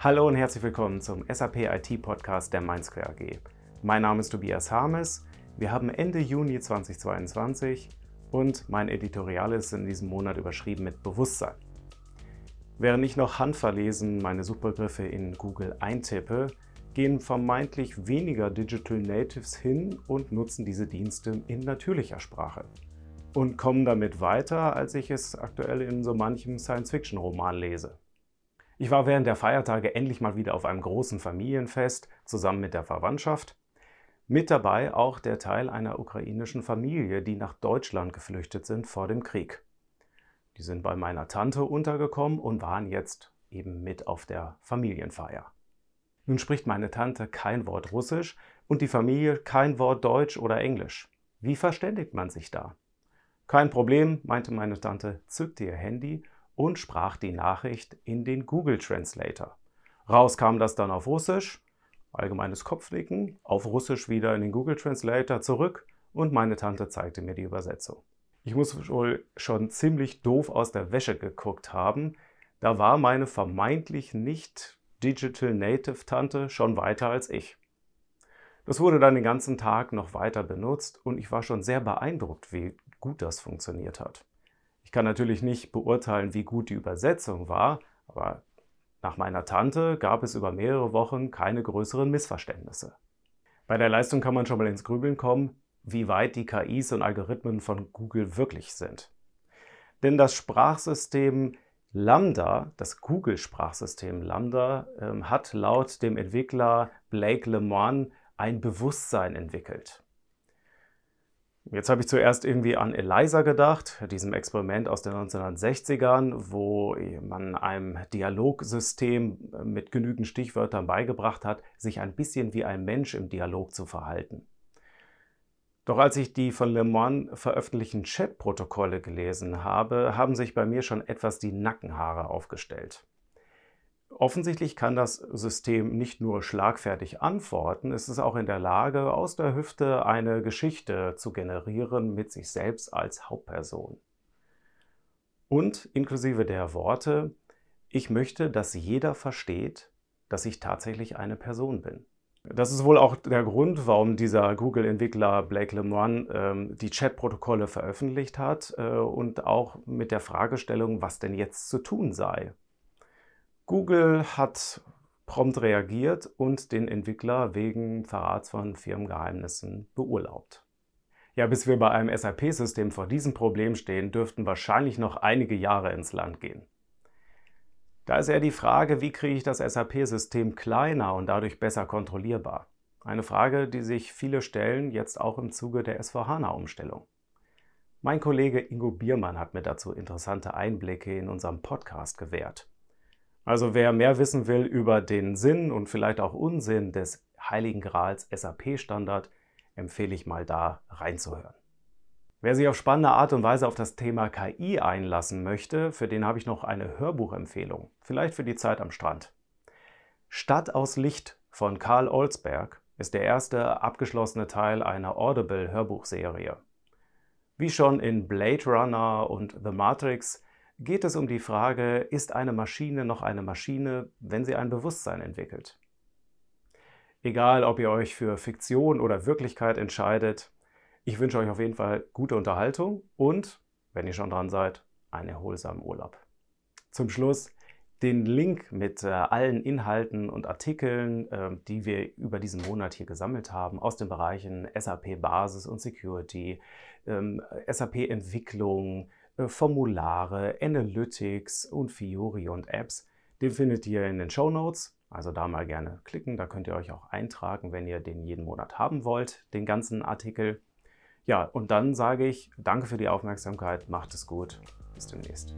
Hallo und herzlich willkommen zum SAP IT Podcast der Mindsquare AG. Mein Name ist Tobias Harmes. Wir haben Ende Juni 2022 und mein Editorial ist in diesem Monat überschrieben mit Bewusstsein. Während ich noch handverlesen meine Suchbegriffe in Google eintippe, gehen vermeintlich weniger Digital Natives hin und nutzen diese Dienste in natürlicher Sprache und kommen damit weiter, als ich es aktuell in so manchem Science-Fiction-Roman lese. Ich war während der Feiertage endlich mal wieder auf einem großen Familienfest zusammen mit der Verwandtschaft. Mit dabei auch der Teil einer ukrainischen Familie, die nach Deutschland geflüchtet sind vor dem Krieg. Die sind bei meiner Tante untergekommen und waren jetzt eben mit auf der Familienfeier. Nun spricht meine Tante kein Wort Russisch und die Familie kein Wort Deutsch oder Englisch. Wie verständigt man sich da? Kein Problem, meinte meine Tante, zückte ihr Handy und sprach die Nachricht in den Google Translator. Raus kam das dann auf Russisch, allgemeines Kopfnicken, auf Russisch wieder in den Google Translator zurück und meine Tante zeigte mir die Übersetzung. Ich muss wohl schon ziemlich doof aus der Wäsche geguckt haben. Da war meine vermeintlich nicht Digital Native Tante schon weiter als ich. Das wurde dann den ganzen Tag noch weiter benutzt und ich war schon sehr beeindruckt, wie gut das funktioniert hat. Ich kann natürlich nicht beurteilen, wie gut die Übersetzung war, aber nach meiner Tante gab es über mehrere Wochen keine größeren Missverständnisse. Bei der Leistung kann man schon mal ins Grübeln kommen, wie weit die KIs und Algorithmen von Google wirklich sind. Denn das Sprachsystem Lambda, das Google-Sprachsystem Lambda, ähm, hat laut dem Entwickler Blake Lemoine ein Bewusstsein entwickelt. Jetzt habe ich zuerst irgendwie an ELIZA gedacht, diesem Experiment aus den 1960ern, wo man einem Dialogsystem mit genügend Stichwörtern beigebracht hat, sich ein bisschen wie ein Mensch im Dialog zu verhalten. Doch als ich die von Le Mans veröffentlichten Chat-Protokolle gelesen habe, haben sich bei mir schon etwas die Nackenhaare aufgestellt. Offensichtlich kann das System nicht nur schlagfertig antworten, es ist auch in der Lage, aus der Hüfte eine Geschichte zu generieren mit sich selbst als Hauptperson. Und inklusive der Worte, ich möchte, dass jeder versteht, dass ich tatsächlich eine Person bin. Das ist wohl auch der Grund, warum dieser Google-Entwickler Blake Lemoine ähm, die Chat-Protokolle veröffentlicht hat äh, und auch mit der Fragestellung, was denn jetzt zu tun sei. Google hat prompt reagiert und den Entwickler wegen Verrats von Firmengeheimnissen beurlaubt. Ja, bis wir bei einem SAP-System vor diesem Problem stehen, dürften wahrscheinlich noch einige Jahre ins Land gehen. Da ist eher die Frage, wie kriege ich das SAP-System kleiner und dadurch besser kontrollierbar? Eine Frage, die sich viele stellen, jetzt auch im Zuge der SVHANA-Umstellung. Mein Kollege Ingo Biermann hat mir dazu interessante Einblicke in unserem Podcast gewährt. Also wer mehr wissen will über den Sinn und vielleicht auch Unsinn des Heiligen Grals SAP-Standard, empfehle ich mal da reinzuhören. Wer sich auf spannende Art und Weise auf das Thema KI einlassen möchte, für den habe ich noch eine Hörbuchempfehlung, vielleicht für die Zeit am Strand. Stadt aus Licht von Karl Olsberg ist der erste abgeschlossene Teil einer Audible-Hörbuchserie. Wie schon in Blade Runner und The Matrix geht es um die Frage, ist eine Maschine noch eine Maschine, wenn sie ein Bewusstsein entwickelt? Egal, ob ihr euch für Fiktion oder Wirklichkeit entscheidet, ich wünsche euch auf jeden Fall gute Unterhaltung und, wenn ihr schon dran seid, einen erholsamen Urlaub. Zum Schluss den Link mit äh, allen Inhalten und Artikeln, äh, die wir über diesen Monat hier gesammelt haben, aus den Bereichen SAP Basis und Security, ähm, SAP Entwicklung, Formulare, Analytics und Fiori und Apps. Den findet ihr in den Show Notes. Also da mal gerne klicken. Da könnt ihr euch auch eintragen, wenn ihr den jeden Monat haben wollt, den ganzen Artikel. Ja, und dann sage ich danke für die Aufmerksamkeit. Macht es gut. Bis demnächst.